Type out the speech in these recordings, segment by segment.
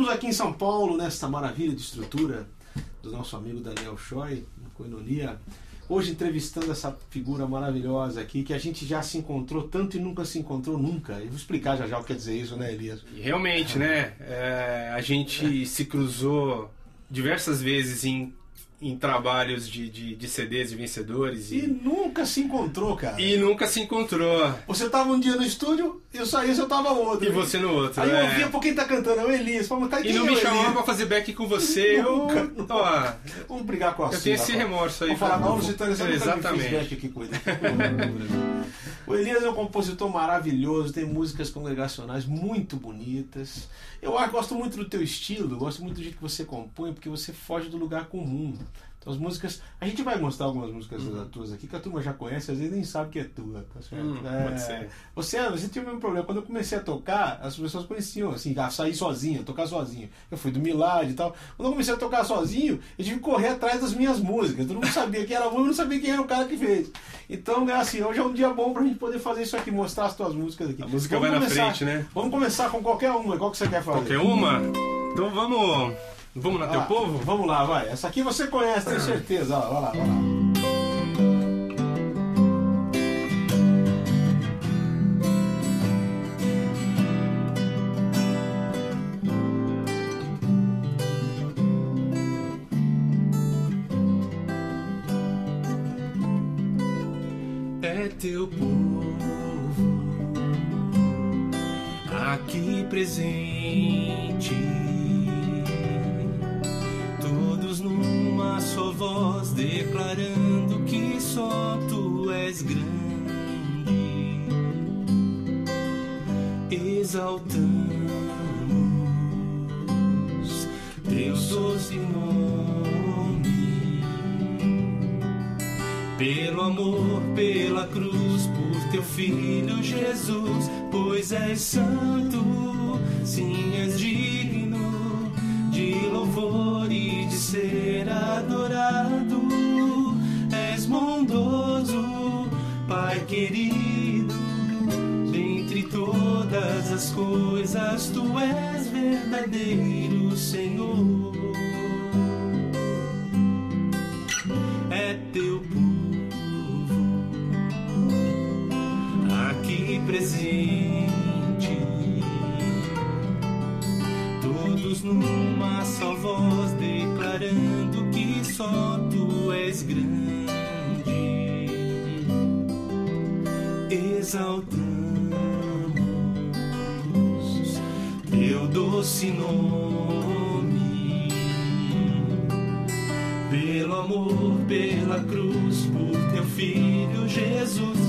Estamos aqui em São Paulo, nesta maravilha de estrutura do nosso amigo Daniel Choi, na Coinonia. Hoje entrevistando essa figura maravilhosa aqui, que a gente já se encontrou tanto e nunca se encontrou nunca. Eu vou explicar já já o que quer dizer isso, né, Elias? Realmente, né? É, a gente se cruzou diversas vezes em, em trabalhos de, de, de CDs de vencedores E e, nunca se encontrou, cara. e nunca se encontrou. Você tava um dia no estúdio, eu saía, você tava outro. E você no outro. Aí eu é. ouvia, pô, quem tá cantando? É o Elias. Falei, mas tá, E não é me chamava pra fazer back com você. Eu, Nunca, ó, Vamos brigar com a eu tenho esse remorso aí. Vamos falar, cara. não, você nunca fez Exatamente. back aqui com ele. O Elias é um compositor maravilhoso, tem músicas congregacionais muito bonitas. Eu acho- gosto muito do teu estilo, gosto muito do jeito que você compõe, porque você foge do lugar comum. Então as músicas. A gente vai mostrar algumas músicas das tuas aqui, que a turma já conhece, às vezes nem sabe que é tua, tá certo? Hum, É, pode ser. Você, você tinha o mesmo problema. Quando eu comecei a tocar, as pessoas conheciam, assim, a sair sozinho, a tocar sozinho. Eu fui do Milad e tal. Quando eu comecei a tocar sozinho, eu tive que correr atrás das minhas músicas. Todo mundo sabia quem era a música, eu não sabia quem era o cara que fez. Então, é assim, hoje é um dia bom pra gente poder fazer isso aqui, mostrar as tuas músicas aqui. A música vai na frente, né? Vamos começar com qualquer uma. Qual que você quer fazer? Qualquer uma? Então vamos. Vamos na teu Ah, povo? Vamos lá, vai. Essa aqui você conhece, tenho certeza. Ó, vai lá, vai lá. é teu povo aqui presente, voz declarando que só tu és grande, exaltamos Deus doce nome pelo amor, pela cruz, por teu filho Jesus, pois és santo, sim, és nome. Pelo amor, pela cruz, por teu filho Jesus,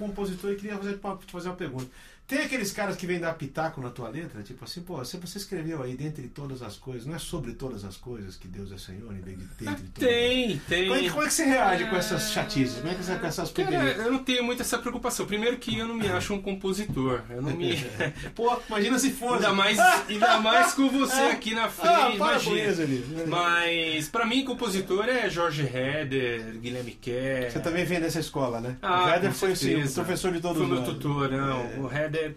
compositor, eu queria fazer, fazer uma pergunta. Tem aqueles caras que vêm dar pitaco na tua letra? Tipo assim, pô, se você escreveu aí dentre todas as coisas, não é sobre todas as coisas que Deus é Senhor, em vez de dentre todas Tem, tem. Como é, que, como é que você reage com essas chatices? Como é que você com essas Cara, eu não tenho muito essa preocupação. Primeiro que eu não me acho um compositor. Eu não me. Pô, imagina se fosse. ainda, mais, ainda mais com você aqui na Ah, frente. com imagina. isso. Mas pra mim, compositor é Jorge Heder, Guilherme Kerr. Você também vem dessa escola, né? Ah, o com foi sim, o professor de todos Foi meu tutor, não. É. O Heather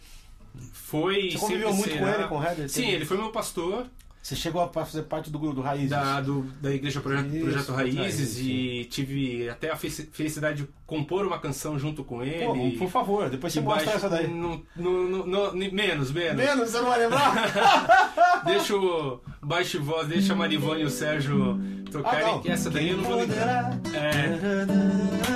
foi. Você conviveu muito com será. ele, com o Heather? Sim, ele foi meu pastor. Você chegou a fazer parte do grupo do Raízes? Da, do, da Igreja Projeto, Isso, Projeto Raízes Raízes, e tive até a fe- felicidade de compor uma canção junto com ele. Pô, por favor, depois você mostra essa daí. No, no, no- no- menos, menos. Menos, você não vai lembrar? Deixa o baixo voz, deixa a Marivone e o Sérgio tocarem. Ah, essa daí eu não vou lembrar. É,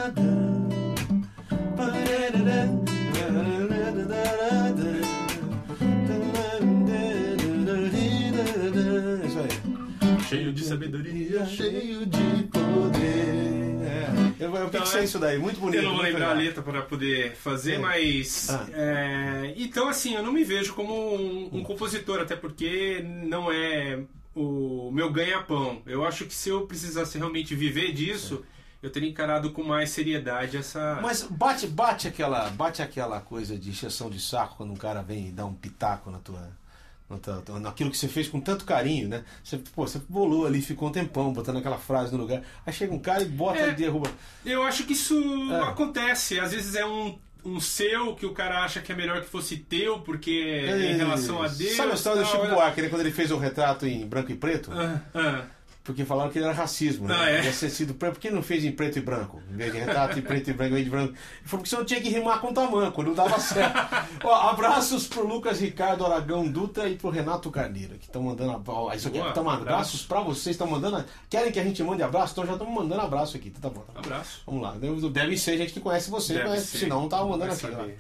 sabedoria. Cheio de poder. É. Eu, eu Então, é- isso daí, muito bonito. Eu não vou lembrar a letra para poder fazer, É. mas. Ah. é, então, assim, eu não me vejo como um, um compositor, até porque não é o meu ganha-pão. Eu acho que se eu precisasse realmente viver disso, eu teria encarado com mais seriedade essa. Mas bate, bate aquela, bate aquela coisa de encheção de saco quando um cara vem e dá um pitaco na tua- naquilo que você fez com tanto carinho, né? Você, pô, você bolou ali, ficou um tempão botando aquela frase no lugar. Aí chega um cara e bota É. e derruba. Eu acho que isso É. acontece. Às vezes é um. Um seu que o cara acha que é melhor que fosse teu, porque é em relação a Deus. Sabe a história do Chico Buarque, né, quando ele fez o retrato em branco e preto? Ah, ah. Porque falaram que ele era racismo, né? Ah, é? Ia ser sido preto. Por que não fez em preto e branco? Em vez de retrato em preto e branco, em de branco. Ele falou que você não tinha que rimar com tamanco, não dava certo. Ó, abraços pro Lucas Ricardo Aragão Dutra e pro Renato Carneiro, que estão mandando ab- ó, isso aqui. Boa, Tão mandando abraço. abraços pra vocês, estão mandando. Querem que a gente mande abraço? Então já estamos mandando abraço aqui. Tá bom. Tá bom. Abraço. Vamos lá. Deve- ser gente que conhece você, Deve conhece, ser. senão não tava mandando Vai aqui.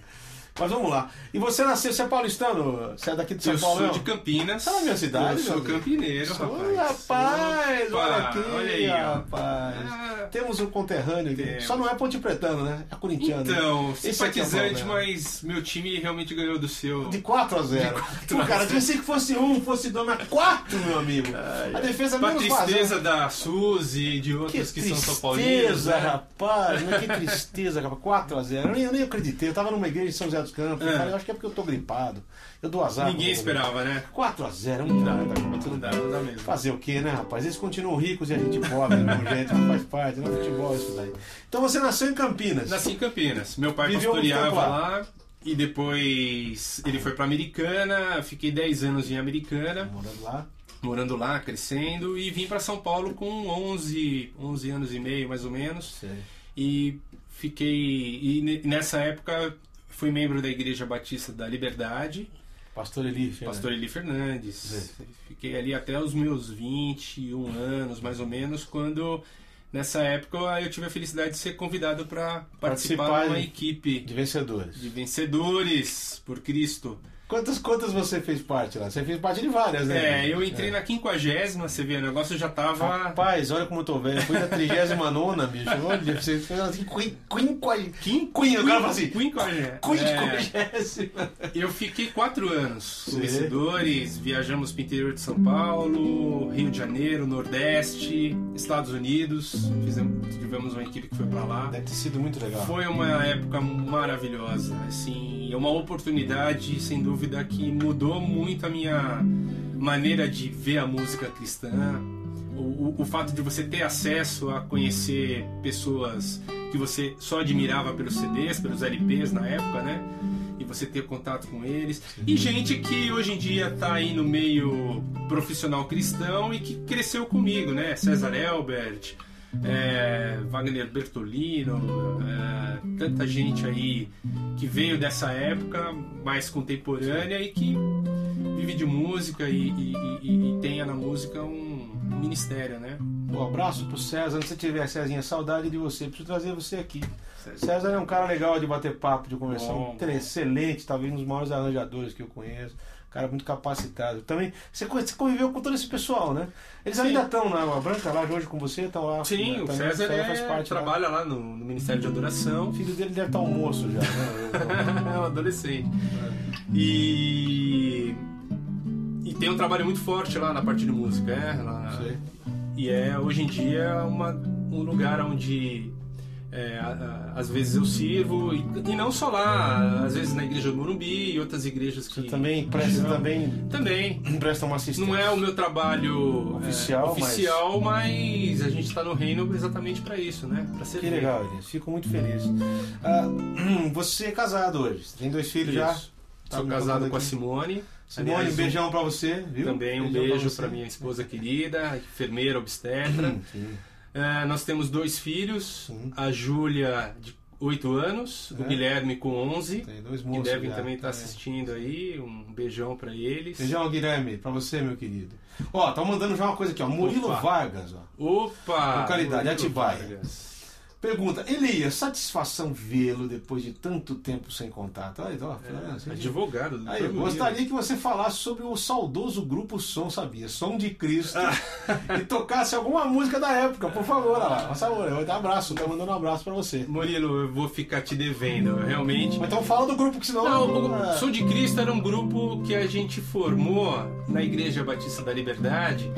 Mas vamos lá. E você nasceu, você é paulistano? Você é daqui de São eu Paulo? sou não? de Campinas. Você é da minha cidade, Eu sou campineiro, rapaz. rapaz, Opa, olha aqui, olha aí, rapaz. Ah, Temos um conterrâneo aqui. Temos. Só não é ponte pretano, né? É corintiano. Então, é o simpatizante, problema. mas meu time realmente ganhou do seu. De 4 a 0. Pô, cara, eu pensei que fosse um, fosse dois, mas 4, meu amigo. A defesa Pra menos tristeza vazão. da Suzy e de Que outros que, são São Paulinos. tristeza, né? rapaz. Mas que tristeza, rapaz. 4 a 0. Eu nem, eu nem acreditei. Eu tava numa igreja em São José dos Campos. Eu É. falei, eu acho que é porque eu tô gripado. Eu dou azar. Ninguém esperava, né? 4 a 0 não dá, Não tá, tudo Não dá, não dá mesmo. Fazer o quê, né, rapaz? Eles continuam ricos e a gente pobre, mesmo jeito, mas faz parte, não é futebol isso daí. Então você nasceu em Campinas. Nasci em Campinas. Meu pai Viveu pastoreava lá. E depois ele foi pra Americana, fiquei 10 anos em Americana, Morando lá. morando lá, crescendo, e vim pra São Paulo com 11, 11 anos e meio, mais ou menos. Sei. E fiquei. E ne- nessa época fui membro da Igreja Batista da Liberdade, Pastor Eli. Pastor Eli Fernandes. Fiquei ali até os meus 21 anos, mais ou menos, quando nessa época eu tive a felicidade de ser convidado para participar Participar de uma equipe De vencedores. de vencedores por Cristo. Quantas, quantas você fez parte lá? Você fez parte de várias, né? É, eu entrei na quinquagésima, você vê, o negócio já tava. Rapaz, olha como eu tô velho. Fui na 39 bicho. Olha, você fez na quinquagésima. Cara fala assim. Quinquagésima. É, Quinquagésima. eu fiquei quatro anos com vencedores, viajamos para o interior de São Paulo, Rio de Janeiro, Nordeste, Estados Unidos. Fizemos, tivemos uma equipe que foi para lá. Deve ter sido muito legal. Foi uma época maravilhosa, assim, é uma oportunidade, sem dúvida, que mudou muito a minha maneira de ver a música cristã. O, o, o fato de você ter acesso a conhecer pessoas que você só admirava pelos CDs, pelos LPs na época, né? E você ter contato com eles. E gente que hoje em dia está aí no meio profissional cristão e que cresceu comigo, né? César Elbert, é, Wagner Bertolino, é, tanta gente aí que veio dessa época mais contemporânea e que vive de música e, e- e- e tenha na música um ministério, né? Um abraço pro César. Se você tiver, Cezinha, saudade de você. Preciso trazer você aqui. César é um cara legal de bater papo, de conversar. Bom, um excelente, talvez um dos maiores arranjadores que eu conheço. Cara muito capacitado. Também, você co- você conviveu com todo esse pessoal, né? Eles Sim. ainda estão na Água Branca, lá hoje com você, estão lá. Sim, né? o Também, César faz é, parte lá. trabalha lá no, no Ministério de Adoração. O filho dele deve estar almoço já, né? é um adolescente. E, e tem um trabalho muito forte lá na parte de música, é? Lá-. E é hoje em dia uma, um lugar onde é, a- a- às vezes eu sirvo, e, e não só lá, às vezes na igreja do Morumbi e outras igrejas que. Você também presta, Não. também Também. presta uma assistência. Não é o meu trabalho é, Oficial, oficial mas... a gente está no reino exatamente para isso, né? Para ser Que legal, Elias. Fico muito feliz. Ah, você é casado hoje. Você tem dois filhos já? Tá Sou casado com a. Simone. Simone, Aliás, um beijão pra você, viu? Também um Beijão beijo para minha esposa querida, enfermeira obstetra. Sim. É, nós temos dois filhos, Sim. a Júlia de 8 anos, o É. Guilherme com 11, Tem dois que moços. devem já. também estar É. assistindo aí. Um beijão para eles. Beijão, Guilherme, pra você, meu querido. Ó, tá mandando já uma coisa aqui, ó. Murilo Opa. Vargas, ó. Opa! Localidade, Murilo Atibaia. Vargas. Pergunta, Elias, satisfação vê-lo depois de tanto tempo sem contato. Aí, ó, É, assim, advogado do Aí, eu gostaria que você falasse sobre o saudoso grupo Som, sabia? Som de Cristo. e tocasse alguma música da época, por favor. Olha lá, por favor. Eu abraço, tô mandando um abraço pra você. Murilo, eu vou ficar te devendo, realmente. Mas então fala do grupo, que senão. Não, o É. Som de Cristo era um grupo que a gente formou na Igreja Batista da Liberdade,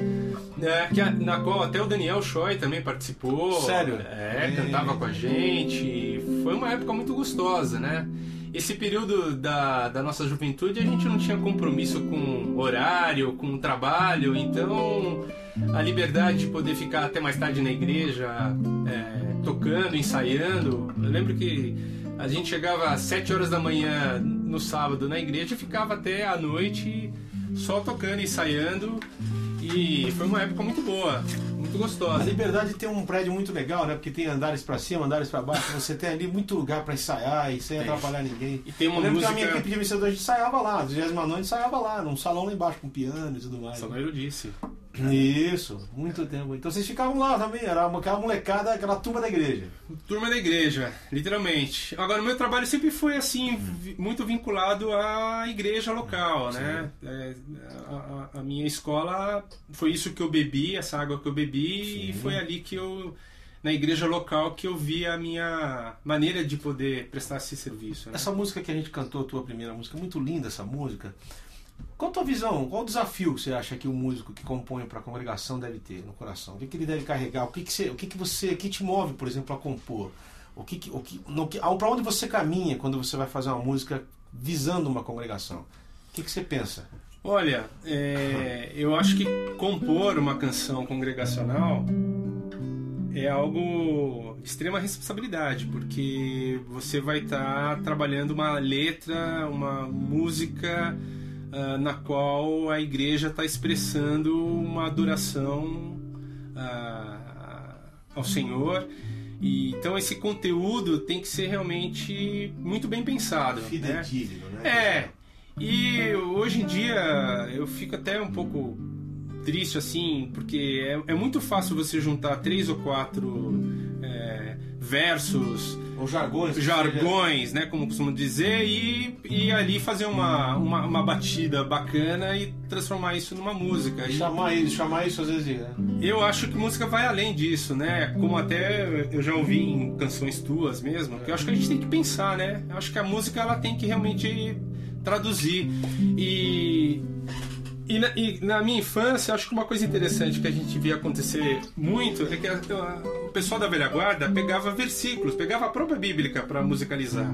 né, que na qual até o Daniel Choi também participou. Sério? É, É. cantava com a gente. Foi uma época muito gostosa, né? Esse período da, da nossa juventude a gente não tinha compromisso com horário, com trabalho, então a liberdade de poder ficar até mais tarde na igreja, é, tocando, ensaiando. Eu lembro que a gente chegava às 7 horas da manhã no sábado na igreja e ficava até a noite só tocando, ensaiando. E foi uma época muito boa, muito A gostosa. Liberdade tem um prédio muito legal, né? Porque tem andares pra cima, andares pra baixo. Você tem ali muito lugar pra ensaiar e sem Tem. atrapalhar ninguém. E tem uma Eu lembro música. que a minha equipe de vencedor a gente ensaiava lá, 29 noite ensaiava lá, num salão lá embaixo com piano e tudo mais. Salão Erudice. Isso, muito tempo. Então vocês ficavam lá também, era aquela molecada, aquela turma da igreja. Turma da igreja, literalmente. Agora, o meu trabalho sempre foi assim, vi- muito vinculado à igreja local, né? É, a, a- a minha escola foi isso que eu bebi, essa água que eu bebi, e Sim. foi ali que eu, na igreja local, que eu vi a minha maneira de poder prestar esse serviço. Né? Essa música que a gente cantou, a tua primeira música, muito linda essa música. Qual a tua visão? Qual o desafio que você acha que o músico que compõe para a congregação deve ter no coração? O que, que ele deve carregar? O que, que, você, o que, que você, o que te move, por exemplo, a compor? O que, o que, no, que, para onde você caminha quando você vai fazer uma música visando uma congregação? O que, que você pensa? Olha, é, eu acho que compor uma canção congregacional é algo de extrema responsabilidade, porque você vai estar trabalhando uma letra, uma música ah, na qual a igreja está expressando uma adoração ah, ao Senhor. E, então esse conteúdo tem que ser realmente muito bem pensado. né? Fidedigno, né? É. E hoje em dia eu fico até um pouco triste assim, porque é, é muito fácil você juntar três ou quatro é, versos, Ou jargões. jargões, né, como costumam dizer, e, e ali fazer uma, uma, uma batida bacana e transformar isso numa música. E Chamar isso, chamar isso às vezes de. né? eu acho que música vai além disso, né? Como até eu já ouvi em canções tuas mesmo, que eu acho que a gente tem que pensar, né? Eu acho que a música ela tem que realmente traduzir. E, e, na, e na minha infância, acho que uma coisa interessante que a gente via acontecer muito é que a- a- o pessoal da velha guarda pegava versículos, pegava a própria bíblica para musicalizar.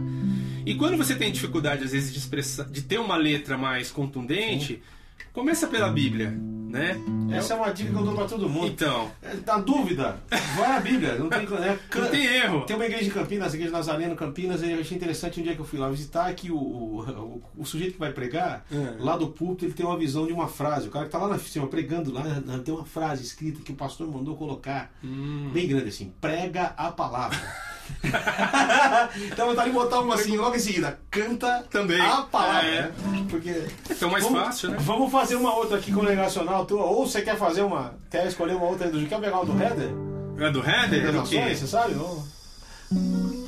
E quando você tem dificuldade, às vezes, de, de ter uma letra mais contundente, começa pela Bíblia, né? Essa é uma dica que eu dou pra todo mundo. Então, É, Na dúvida, vai à Bíblia. Não tem, né? não tem erro. Tem uma igreja em Campinas, a igreja Nazareno Campinas, e eu achei interessante um dia que eu fui lá visitar que o, o, o- sujeito que vai pregar, É. lá do púlpito, ele tem uma visão de uma frase. O cara que tá lá na cima pregando lá, tem uma frase escrita que o pastor mandou colocar, Hum. bem grande assim, prega a palavra. então eu tava botar uma assim, logo em seguida, canta Também. a palavra. É. Porque Então mais Vamos- fácil, né? Vamos fazer uma outra aqui congregacional tua, ou você quer fazer uma, quer escolher uma outra do quer pegar uma do Heather? É do Heather? Das É você sabe? Ou...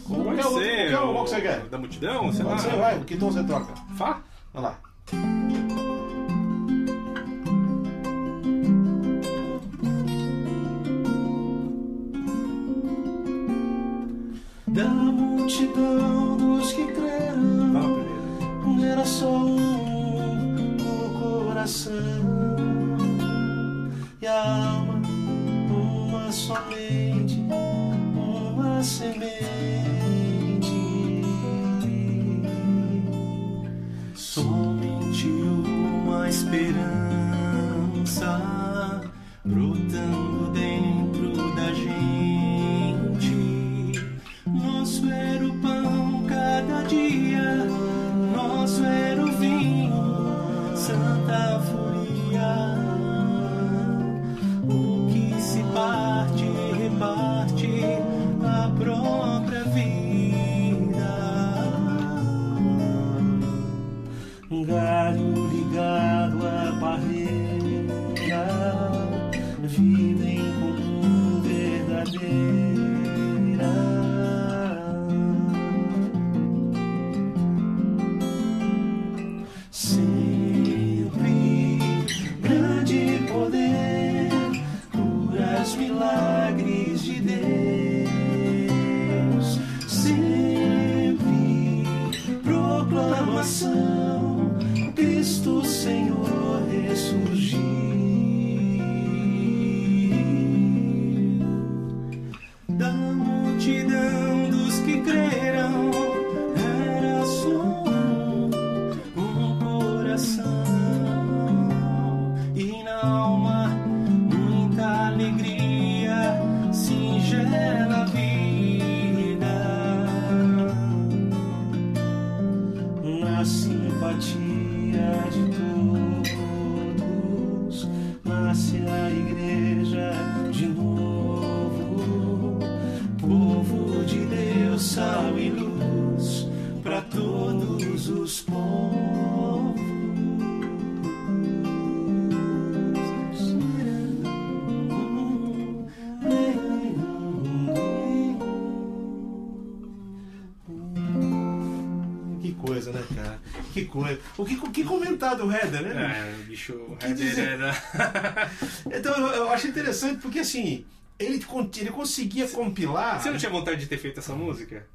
Qualquer outro- qualquer o- qual que você quer? Da multidão, sei lá. Pode ser, vai, que tom você troca? Fá? Olha lá. Multidão dos que creram, Fala primeiro. era só um o coração e a alma, uma somente, uma semente. Somente uma esperança brotando dentro Que coisa. O que, que comentar do Heather, né? É, o bicho o dizer? era. Então eu, eu acho interessante porque assim, ele, ele conseguia compilar. Você não tinha vontade de ter feito essa música?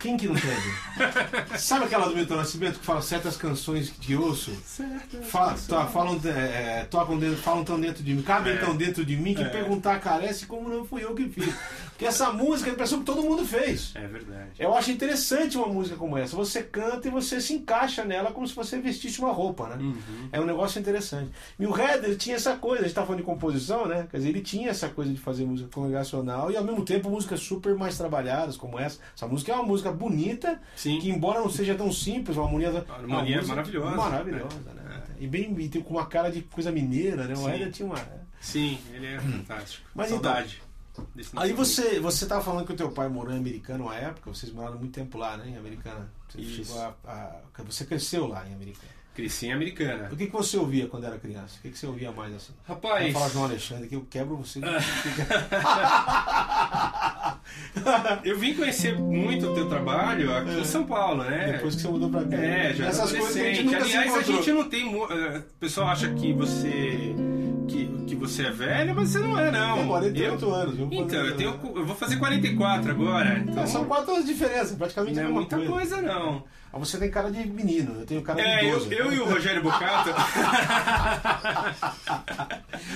Quem que não teve? Sabe aquela do Milton Nascimento que fala certas canções que ouço? Certo. Fa- to- falam, é, tocam dentro, falam tão dentro de mim, cabem É. tão dentro de mim que É. perguntar carece como não fui eu que fiz. Porque essa música é a impressão que todo mundo fez. É verdade. Eu acho interessante uma música como essa. Você canta e você se encaixa nela como se você vestisse uma roupa, né? Uhum. É um negócio interessante. E o Heather tinha essa coisa, a gente tá falando de composição, né? Quer dizer, ele tinha essa coisa de fazer música congregacional e ao mesmo tempo músicas super mais trabalhadas como essa. Essa música é uma música bonita, Sim. que embora não seja tão simples, uma harmonia, A harmonia uma música maravilhosa. Maravilhosa, né? E bem e tem com uma cara de coisa mineira, né? O Sim. Heather tinha uma. Sim, ele é fantástico. Mas Saudade. desse Aí você, você tava falando que o teu pai morou em Americana uma época, vocês moraram muito tempo lá, né? Em Americana. Você, a, a- você cresceu lá em Americana. Cresci em Americana. O que, que você ouvia quando era criança? O que, que você ouvia mais assim? Rapaz. Vou falar João Alexandre que eu quebro você. Eu vim conhecer muito o teu trabalho aqui em São Paulo, né? Depois que você mudou pra cá. É, já Essas coisas que a gente nunca Aliás, a gente não tem. eh, O pessoal acha que você. Que, que você é velho, mas você não é, não. Tem 48 eu, anos. viu? Então, eu, tenho, eu vou fazer 44 agora. Então, É, são quatro anos de diferença, praticamente não é muita coisa. coisa, não. Ah, Você tem cara de menino, eu tenho cara de É, eu, idoso. eu e o Rogério Bocato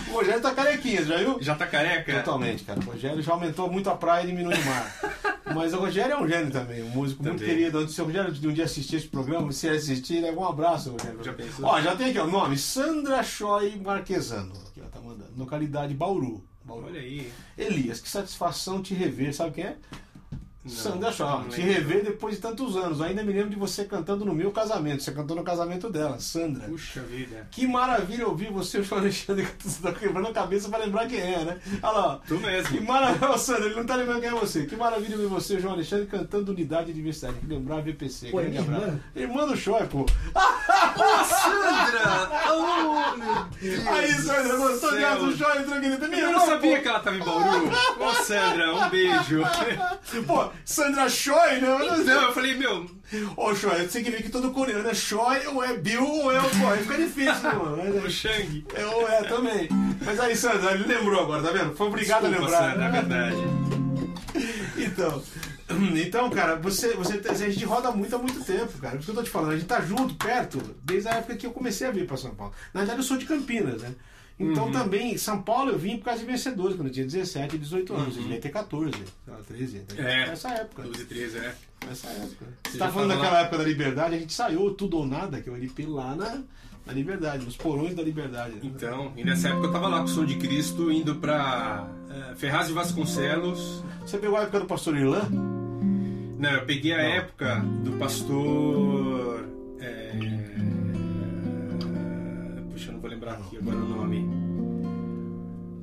O Rogério tá carequinha, já viu? já tá careca? Totalmente, cara. O Rogério já aumentou muito a praia e diminuiu o mar. Mas o Rogério é um gênio também, um músico muito Também. querido. Se o Rogério de um dia assistir esse programa, se ele assistir, leva um abraço, Rogério. Já pensou? Ó, já tem aqui o nome: Sandra Choi Marquesano. Aqui, ó, tá mandando. Localidade Bauru. Bauru. Olha aí. Elias, que satisfação te rever. Sabe quem é? Sandra não Te rever depois de tantos anos. Ainda me lembro de você cantando no meu casamento. Você cantou no casamento dela, Sandra. Puxa vida. Que maravilha ouvir você, o João Alexandre, que tá quebrando a cabeça pra lembrar quem é, né? Olha lá, ó. Tu Que mesmo. maravilha, Ô, Sandra, ele não tá lembrando quem é você. Que maravilha ver você, João Alexandre, cantando Unidade Diversidade. Tem que lembrar a VPC. Pô, é grande abraço. irmã? Irmã do Choi, pô. Sandra! Oh, meu Deus! Aí, Sandra, gostou de do. Minha Eu não sabia pô. que ela tava em Bauru. Ô, Sandra, um beijo. Pô, Sandra Choi, né? Mas Não, eu falei, meu, Ô, Choi, você que vê que todo coreano é Choi, ou é Bill, ou é o aí fica difícil, mano? Mas o é- Shang. É, ou é também. Mas aí, Sandra, ele lembrou agora, tá vendo? Foi obrigado Desculpa, a lembrar. Sandra, é verdade. Então, então, cara, você, você, a gente roda muito há muito tempo, cara. Por isso que eu tô te falando, a gente tá junto, perto, desde a época que eu comecei a vir pra São Paulo. Na verdade, eu sou de Campinas, né? Então também, São Paulo eu vim por causa de vencedores, quando eu tinha 17, 18 anos. Eu devia ter 14, sei lá, 13. É. Nessa época. 12 13, né? Nessa época. Você Você tá falando daquela lá? época da Liberdade, a gente saiu tudo ou nada, que é o LP lá na, na Liberdade, nos porões da Liberdade. né? Então, e nessa época eu tava lá com o Som de Cristo, indo pra eh, Ferraz de Vasconcelos. Você pegou a época do pastor Irlan? Não, eu peguei a época do pastor. eh, lembrar aqui agora o nome.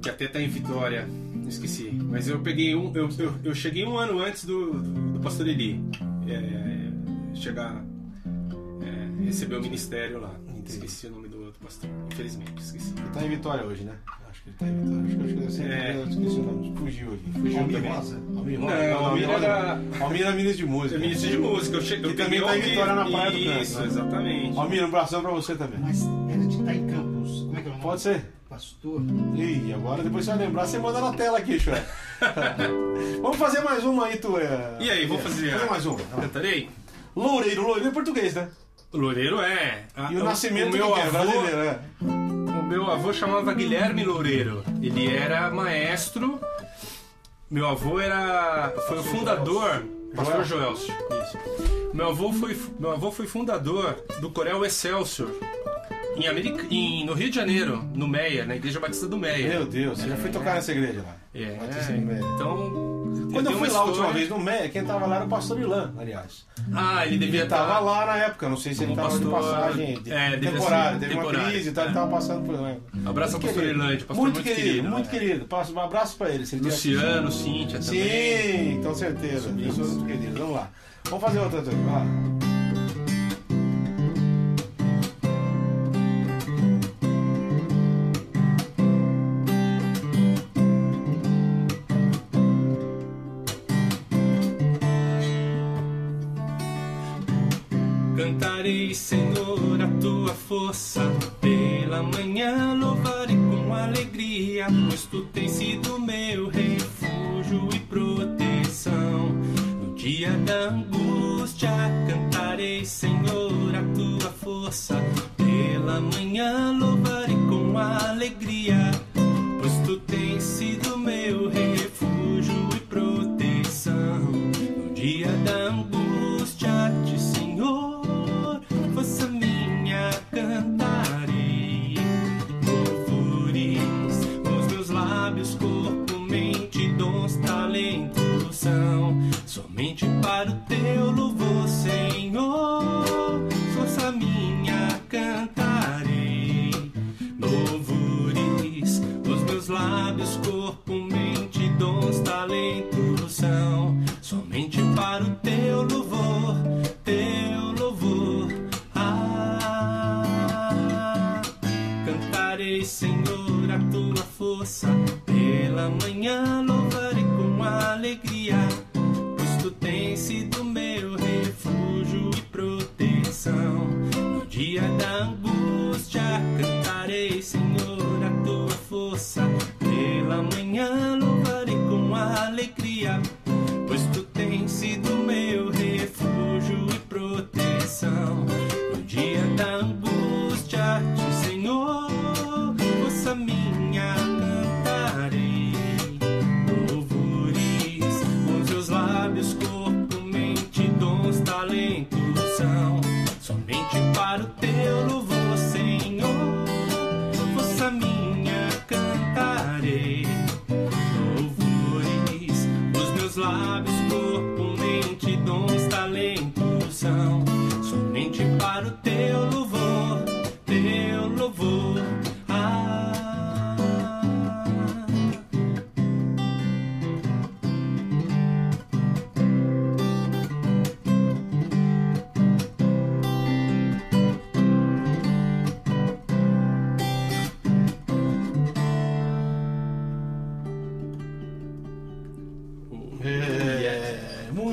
Que até tá em Vitória. Esqueci. Mas eu peguei um. Eu, eu, eu cheguei um ano antes do, do, do pastor Eli. eh, chegar. eh, receber o ministério lá. Entendi. Esqueci o nome do outro pastor. Infelizmente, esqueci. Ele tá em Vitória hoje, né? Acho que ele tá em Vitória. Acho que, acho que eu sei, É. esqueci o nome. Fugiu aqui. Fugiu Almir também. Rosa? Almir Não, Rosa. Almir Rosa. era- Almir era ministro de música. É ministro de música. Eu cheguei, eu também tá em Vitória na. Praia do Canto, Isso, né? exatamente. Almir, um abração pra você também. Mas era de em. Pode ser. Pastor. Ih, agora depois você vai lembrar, você manda na tela aqui, Chué. Vamos fazer mais uma aí, tu é. E aí, vamos fazer Fazer mais uma. Cantarei? Loureiro, Loureiro é português, né? Loureiro é. E o Ah, nascimento o meu que é? avô, Brasileiro, é. O meu avô chamava Guilherme Loureiro. Ele era maestro. Meu avô era foi o fundador, Pastor Joelcio. Isso. Meu avô foi meu avô foi fundador do Corel Excelsior em America, em, no Rio de Janeiro, no Meia, na Igreja Batista do Meia. Meu Deus, você já foi tocar nessa igreja lá? É. Batista do Meia. Então, Quando eu tem fui lá a última vez no Meia, quem tava lá era o pastor Irlan, aliás. Ah, ele devia Ele tava estar lá na época, não sei se ele tava de pastor, passagem de é, devia temporária, ser teve uma temporário, crise e tal, ele é. tava passando por lá. Abraço ao Muito pastor querido. Irlande, pastor muito, muito querido, querido, muito é. querido. Passa um abraço pra ele. Luciano, Cíntia também. Sim, com certeza. Pessoas muito queridas. Vamos lá. Vamos fazer outra. outra. Vai lá.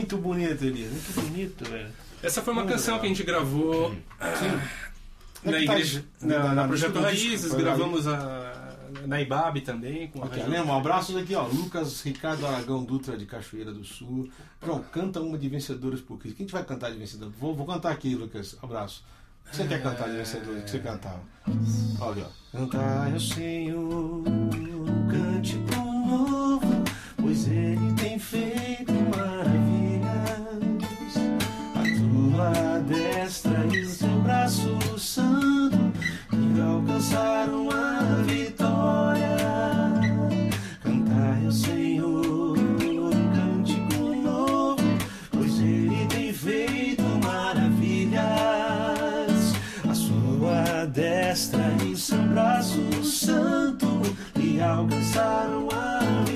Muito bonito, Elias. Muito bonito, velho. Essa foi uma Muito canção legal. que a gente gravou ah, na Onde tá igreja, isso? na, Na- na Projeto Raízes, gravamos a, na IBAB também. Com a Ok, Rádio- lembra? Um abraços aqui, ó. Lucas Ricardo Aragão Dutra de Cachoeira do Sul. João, canta uma de Vencedores por Cristo. Quem que vai cantar de Vencedores? Vou, vou cantar aqui, Lucas. Abraço. Você quer cantar de Vencedores? O que você cantava? Olha, ó. Cantai ao Senhor um cântico novo, pois Ele me alcançaram a vitória. Cantai ao Senhor um cântico novo, pois Ele tem feito maravilhas. A sua destra e seu braço santo lhe alcançaram a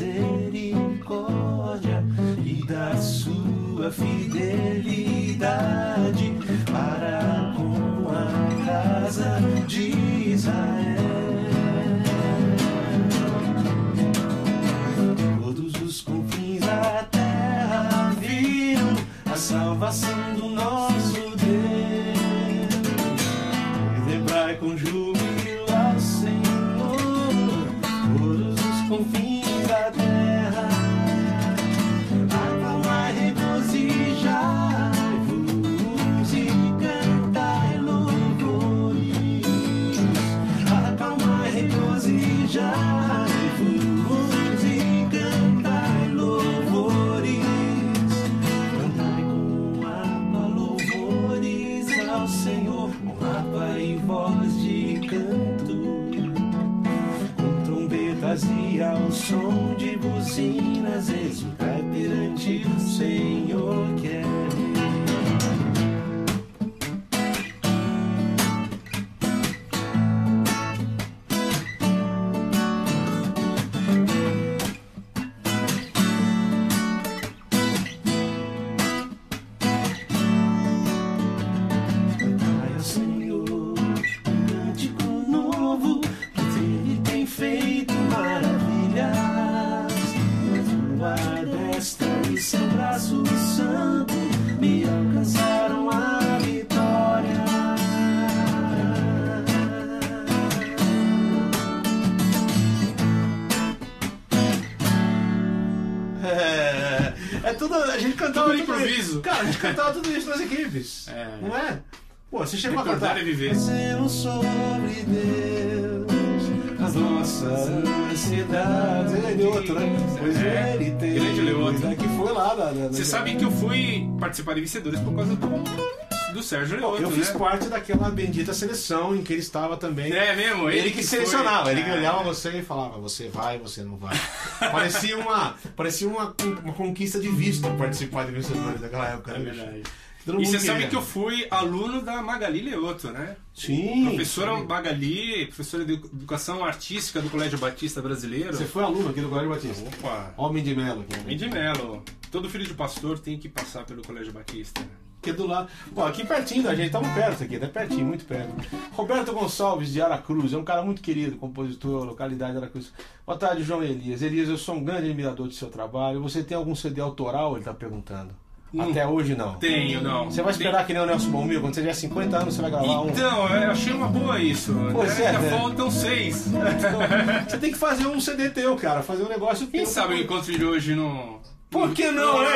misericórdia e da sua fidelidade para com a casa de Israel. Todos os confins da terra viram a salvação do nosso Deus. Celebrai com júbilo de você chegou a cantar. é viver. Fazendo sobre Deus as nossas ansiedades. Ele é outro, né? Pois É. ele tem. Grande Leoto. É que foi lá da. da- Você da- sabe que eu fui participar de Vencedores por causa do, do Sérgio Leoto, Eu fiz né? parte daquela bendita seleção em que ele estava também. É mesmo? Ele, que foi. selecionava, ele que É. olhava você e falava, você vai, você não vai. parecia uma, parecia uma, uma conquista de visto participar de vencedores daquela época, É né? bicho? verdade. Todo E você sabe queria. que eu fui aluno da Magali Leoto, né? Sim. Professora sim. Magali, professora de Educação Artística do Colégio Batista Brasileiro. Você foi aluno aqui do Colégio Batista. Opa! Homem de Melo. aqui, né? De Melo. Todo filho de pastor tem que passar pelo Colégio Batista. Aqui do lado. Pô, aqui pertinho da gente, estamos perto aqui, né? Pertinho, muito perto. Roberto Gonçalves de Aracruz, é um cara muito querido, compositor, localidade de Aracruz. Boa tarde, João Elias. Elias, eu sou um grande admirador do seu trabalho. Você tem algum CD autoral? Ele tá perguntando. Não. Até hoje não. Tenho, não. Você vai esperar que nem o Nelson Bombil, quando você tiver 50 anos, você vai gravar um. Então, eu achei uma boa isso. Pois é, Ainda né? faltam seis. Então, você tem que fazer um CD teu, cara. Fazer um negócio Quem teu. sabe o encontro de hoje não. Por que não, né?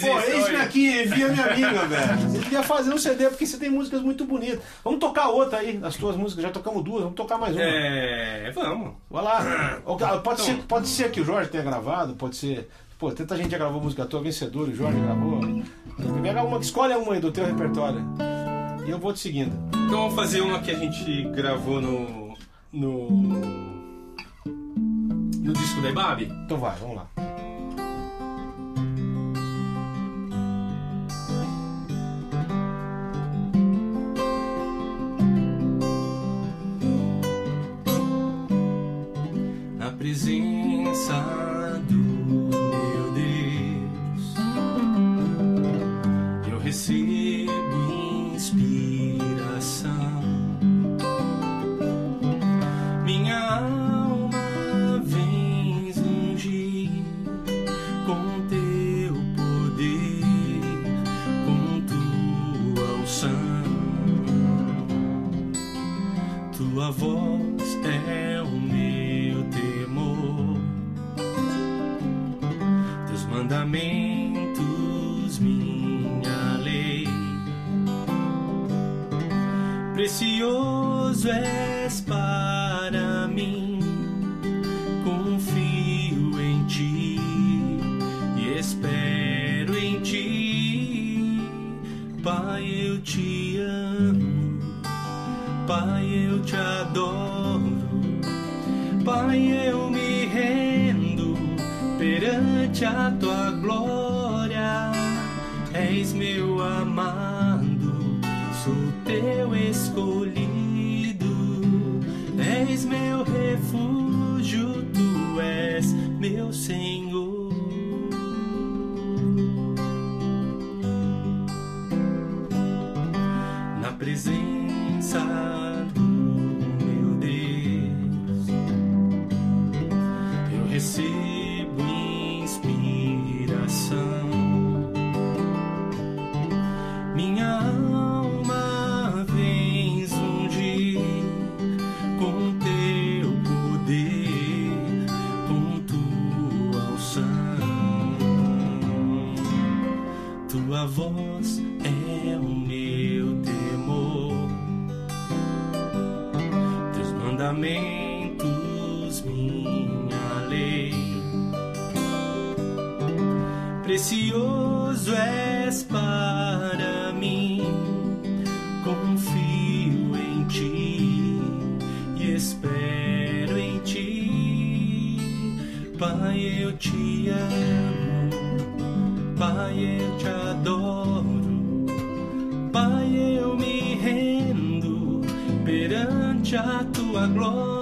Pô, eis-me aqui, envia minha amiga, velho. Você devia fazer um CD, porque você tem músicas muito bonitas. Vamos tocar outra aí, das tuas músicas. Já tocamos duas, vamos tocar mais uma. É, vamos. Vai lá. Cara, Pode, Então. ser, pode ser que o Jorge tenha gravado, pode ser. Pô, tanta gente já gravou música tua, vencedor, o Jorge gravou. Pega uma, escolhe uma aí do teu repertório. E eu vou te seguindo. Então vamos fazer uma que a gente gravou no. no. no disco da Ibabe. Então vai, vamos lá. na presença a tua glória.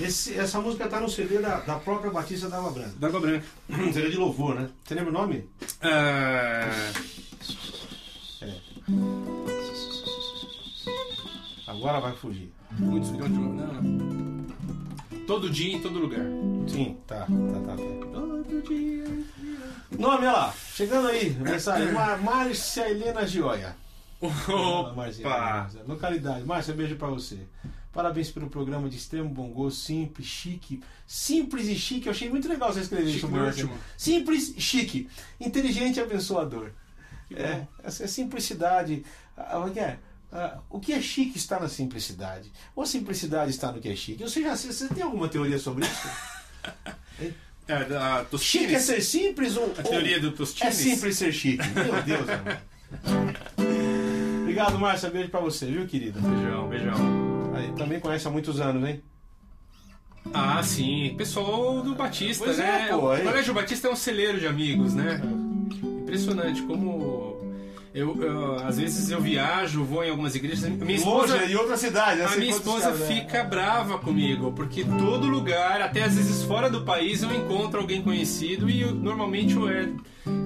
Esse- essa música tá no CD da, da própria Batista da Água Branca. D'água branca. CD de louvor, né? Você lembra o nome? Ah, Agora vai fugir. muitos milhões de. Não, não. Todo dia, em todo lugar. Sim, tá, tá, tá. tá. Todo dia. Nome, olha lá. Chegando aí, mensagem. Mar Márcia Helena Gioia. Opa! Localidade. Márcia, beijo pra você. Parabéns pelo programa de extremo bom gosto, simples, chique. Simples e chique. Eu achei muito legal você escrever Chique isso, último. Simples, chique. Inteligente e abençoador. É, essa é simplicidade. Ah, O que é? Ah, o que é chique está na simplicidade. Ou a simplicidade está no que é chique. Você, já, você tem alguma teoria sobre isso? É, da Tostines. chique é ser simples ou, A teoria do é Tostines. simples ser chique? Meu Deus, amor. Obrigado, Márcia. Beijo pra você, viu, querida? Beijão, beijão. Aí, também conhece há muitos anos, hein? Ah, sim. Pessoal do Batista, Pois é, né? pô, o. Colégio Batista é um celeiro de amigos, né? Impressionante como. Eu, eu- às vezes eu viajo, vou em algumas igrejas. Minha esposa, Longe, em outra cidade. a minha esposa caras, né? fica brava comigo, porque todo lugar, até às vezes fora do país, eu encontro alguém conhecido e eu- normalmente ou é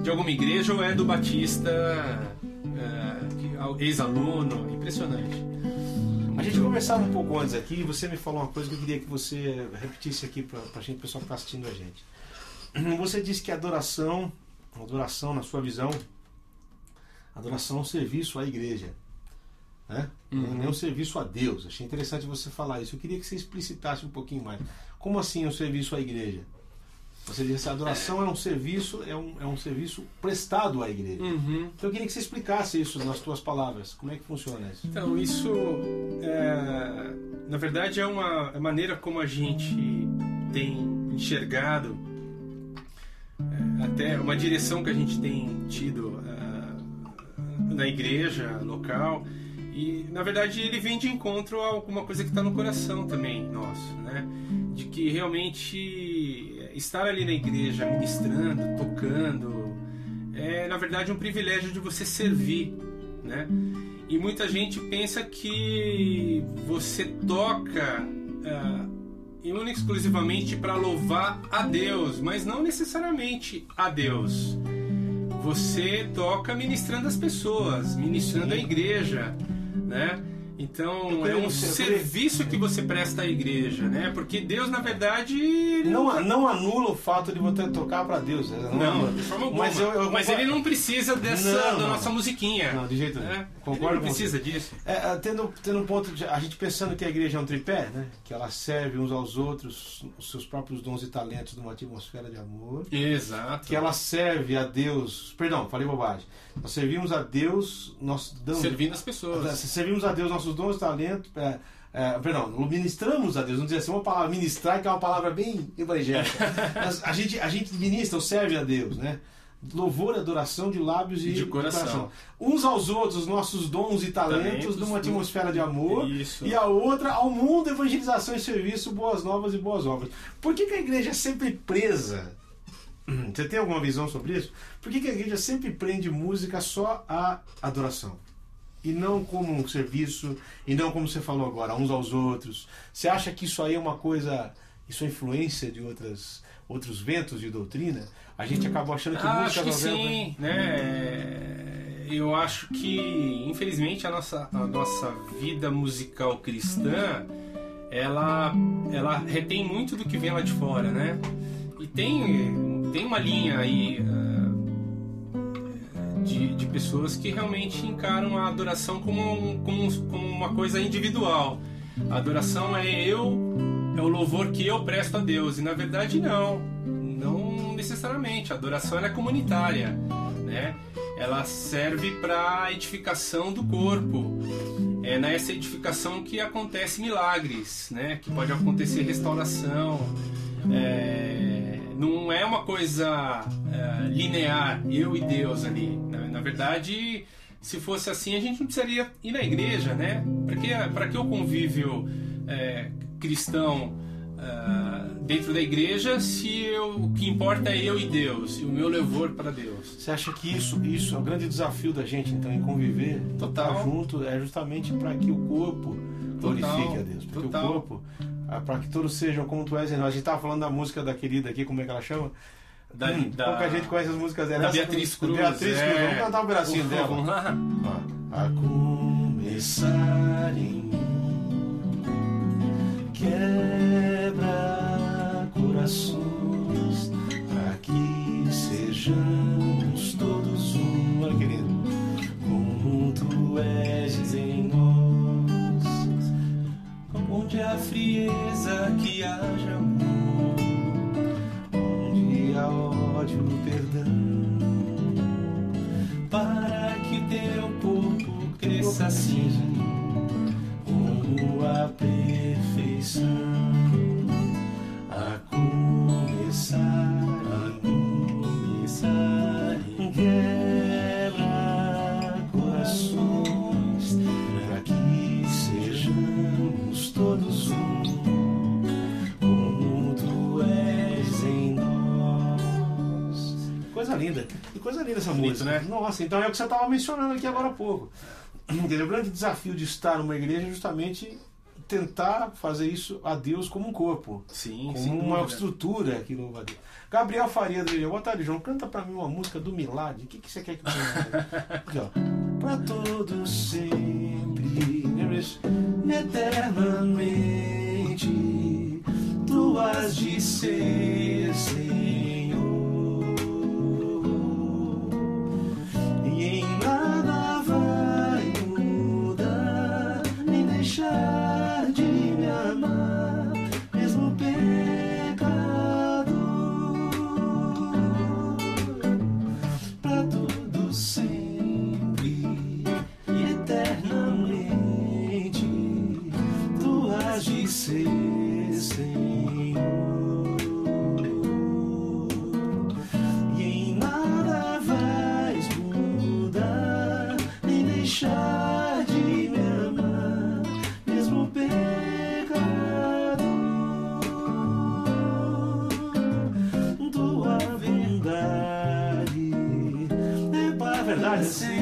de alguma igreja ou é do Batista, é, que- ex-aluno. Impressionante. A gente conversava um pouco antes aqui e você me falou uma coisa que eu queria que você repetisse aqui pra, pra gente, pessoal que tá assistindo a gente. Você disse que a adoração, a adoração na sua visão, a adoração é um serviço à igreja. Né? Uhum. Não é um serviço a Deus. Achei interessante você falar isso. Eu queria que você explicitasse um pouquinho mais. Como assim um serviço à igreja? Você disse a adoração é um serviço, é um, é um serviço prestado à igreja. Uhum. Então eu queria que você explicasse isso nas tuas palavras. Como é que funciona isso? Então, isso, é, na verdade, é uma é maneira como a gente tem enxergado, é, até uma direção que a gente tem tido é, na igreja local. E, na verdade, ele vem de encontro a alguma coisa que está no coração também nosso, né? De que realmente estar ali na igreja, ministrando, tocando, é, na verdade, um privilégio de você servir, né? E muita gente pensa que você toca e única e exclusivamente para louvar a Deus, mas não necessariamente a Deus. Você toca ministrando as pessoas, ministrando a igreja, né? Então é um serviço que você presta à igreja, né? Porque Deus, na verdade, Não, não anula o fato de você tocar para Deus. né? não, anula. de forma alguma. Mas, eu, eu Mas ele não precisa dessa Não, da não. nossa musiquinha. Não, de jeito nenhum. né? Concordo ele não precisa disso. É, é, tendo, tendo um ponto de. A gente pensando que a igreja é um tripé, né? Que ela serve uns aos outros os seus próprios dons e talentos numa atmosfera de amor. Exato. Que ela serve a Deus. Perdão, falei bobagem. Nós servimos a Deus, nós damos. Servindo as pessoas. Servimos a Deus nossos dons e talentos. É, é, perdão, ministramos a Deus. Vamos dizer assim, uma palavra ministrar, que é uma palavra bem evangélica. Mas a, gente, a gente ministra ou serve a Deus, né? Louvor, adoração de lábios e De coração. Uns aos outros, nossos dons e talentos, Talentos, numa atmosfera de amor. Isso. E a outra ao mundo, evangelização e serviço, boas novas e boas obras. Por que, que a igreja é sempre presa? Você tem alguma visão sobre isso? Por que, que a igreja sempre prende música só à adoração? E não como um serviço, e não como você falou agora, uns aos outros. Você acha que isso aí é uma coisa, isso é influência de outras, outros ventos de doutrina? A gente acabou achando que Ah, música acho que novela- sim, né? Eu acho que, infelizmente, a nossa, a nossa vida musical cristã ela, ela retém muito do que vem lá de fora, né? E tem, tem uma linha aí uh, de, de pessoas que realmente encaram a adoração como, um, como, como uma coisa individual. A adoração é eu, é o louvor que eu presto a Deus. E na verdade não, não necessariamente. A adoração é comunitária, né? Ela serve para edificação do corpo. É nessa edificação que acontece milagres, né? Que pode acontecer restauração. É, não é uma coisa é, linear, eu e Deus ali. Na, na, verdade, se fosse assim, a gente não precisaria ir na igreja, né? Para que, para que o convívio é, cristão uh, dentro da igreja se eu, o que importa é eu e Deus e o meu louvor para Deus. Você acha que isso, isso é o grande desafio da gente então em conviver, total junto, é justamente para que o corpo glorifique a Deus, porque total. o corpo para que todos sejam como tu és. A gente estava falando da música da querida aqui, como é que ela chama? Da, hum, da, pouca gente conhece as músicas dela. Da Beatriz Cruz. Beatriz é. Cruz. Vamos cantar um pedacinho dela. Vamos lá. A começar em mim, quebra corações, para que sejamos todos um, olha querido, como tu és em nós, onde a frieza que haja amor, onde há ódio, perdão, para que teu corpo cresça assim, né? Nossa, então é o que você estava mencionando aqui agora há pouco. Entendeu? O grande desafio de estar numa igreja é justamente tentar fazer isso a Deus como um corpo. Sim, como uma dúvida. estrutura que louva a Deus. Gabriel Faria do Boa tarde, João. Canta pra mim uma música do Milad. O que, que você quer que eu cante? Pra todos sempre, eternamente, tu has de ser Senhor. E em nada vai mudar, nem deixar para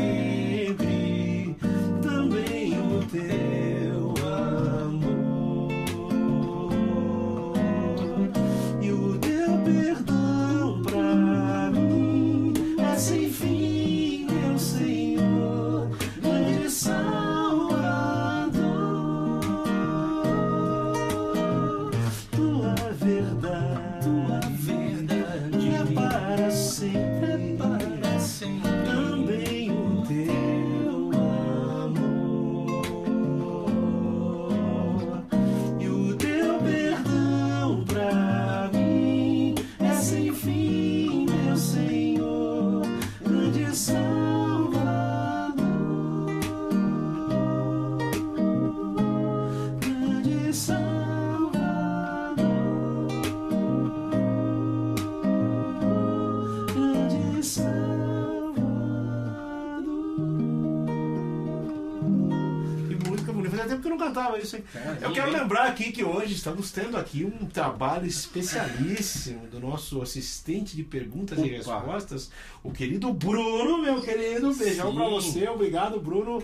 cantava isso, hein? Eu quero lembrar aqui que hoje estamos tendo aqui um trabalho especialíssimo do nosso assistente de perguntas e Opa. respostas, o querido Bruno, meu querido. Beijão Sim. pra você. Obrigado, Bruno,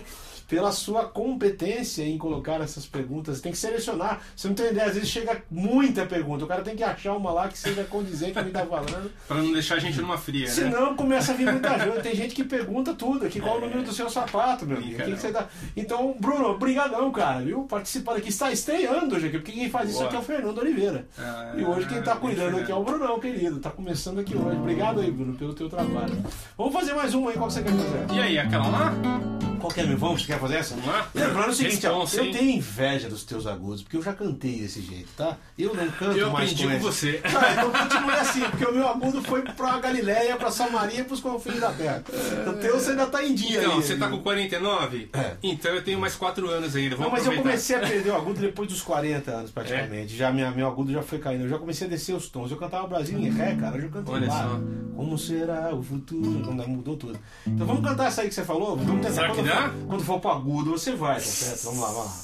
pela sua competência em colocar essas perguntas. Tem que selecionar. Você não tem ideia, às vezes chega muita pergunta. O cara tem que achar uma lá que seja condizente com o que tá falando. Pra não deixar a gente numa fria, né? Senão começa a vir muita gente. Tem gente que pergunta tudo aqui. Qual o número do seu sapato, meu amigo? Que? Então, Bruno, brigadão. Brunão, cara, viu? Participando aqui, está estreando hoje aqui, porque quem faz isso Boa. aqui é o Fernando Oliveira. Ah, e hoje quem tá bem cuidando aqui é o. Brunão, querido. Tá começando aqui hoje. Obrigado aí, Bruno, pelo teu trabalho. Vamos fazer mais uma aí, qual que você quer fazer? E aí, aquela lá? Qual que é, meu? Vamos, você quer fazer essa? Lembrando o seguinte, ó, eu tenho inveja dos teus agudos, porque eu já cantei desse jeito, tá? Eu não canto Eu mais com você. Ah, então continue assim, porque o meu agudo foi pra Galileia, pra Samaria e pros confins da terra. O teu você ainda tá em dia aí, você tá viu? com 49? É. Então eu tenho mais 4 anos ainda. Não, Vamos mas eu aproveitar. comecei a perder o agudo depois dos 40 anos, praticamente. Já minha, meu agudo já foi caindo. Eu já comecei a descer os tons. Eu cantava Brasil em ré, cara. Hoje eu canto Olha lá. só. Como será o futuro? Quando mudou tudo. Então vamos cantar essa aí que você falou? Vamos tentar. Será que dá? Quando for pro agudo, você vai, tá certo? Vamos lá, vamos lá.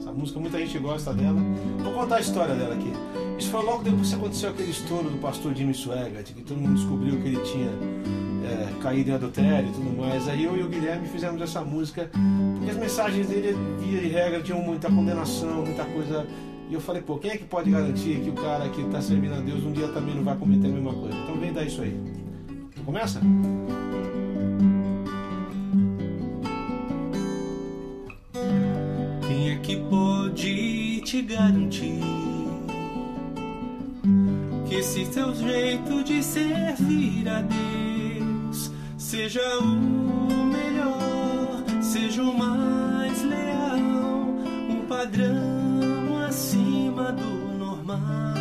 Essa música muita gente gosta dela. Vou contar a história dela aqui. Isso foi logo depois que aconteceu aquele estouro do pastor Jimmy Swaggart, que todo mundo descobriu que ele tinha é, caído em adultério e tudo mais. Aí eu e o Guilherme fizemos essa música, porque as mensagens dele, via de regra, tinham muita condenação, muita coisa. E eu falei, pô, quem é que pode garantir que o cara que está servindo a Deus um dia também não vai cometer a mesma coisa? Então vem dar isso aí. Começa? Quem é que pode te garantir que esse teu jeito de servir a Deus seja o melhor, seja o mais leal, um padrão acima do normal?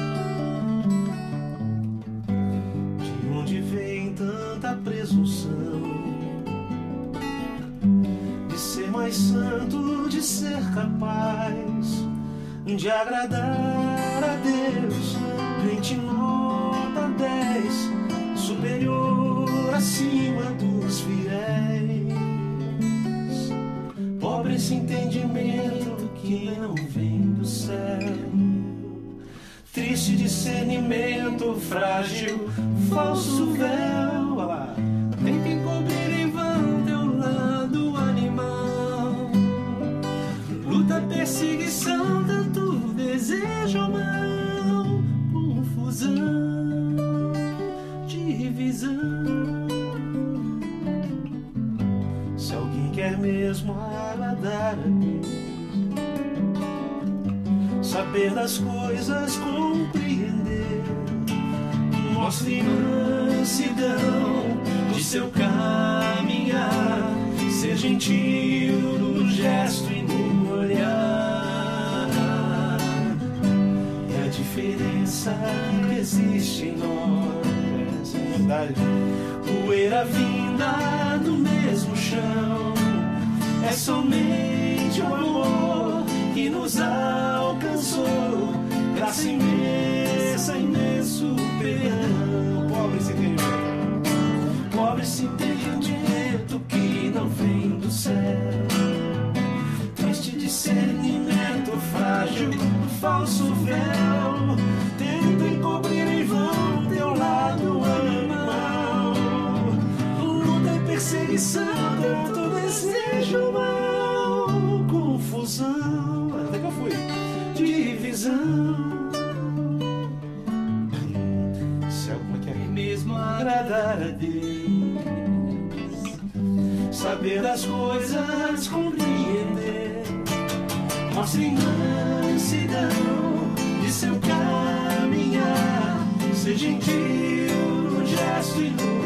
Mais santo, de ser capaz de agradar a Deus? Crente nota 10, superior acima dos fiéis. Pobre esse entendimento que não vem do céu. Triste discernimento frágil, falso véu. Divisão. Se alguém quer mesmo agradar a Deus, saber das coisas, compreender, mostre mansidão de seu caminhar, ser gentil no gesto e no olhar. E a diferença que existe em nós, essa a verdade poeira vinda do mesmo chão. É somente o amor que nos alcançou. Graça imensa, imenso perdão. Pobre esse entendimento. Pobre esse entendimento que não vem do céu. Triste discernimento frágil, falso véu. Perseguição, tanto desejo mal. Confusão, até que eu fui. Divisão. Céu, como é que é? Mesmo agradar a Deus, saber das coisas, compreender, mostre mansidão de seu caminhar, ser gentil no gesto e no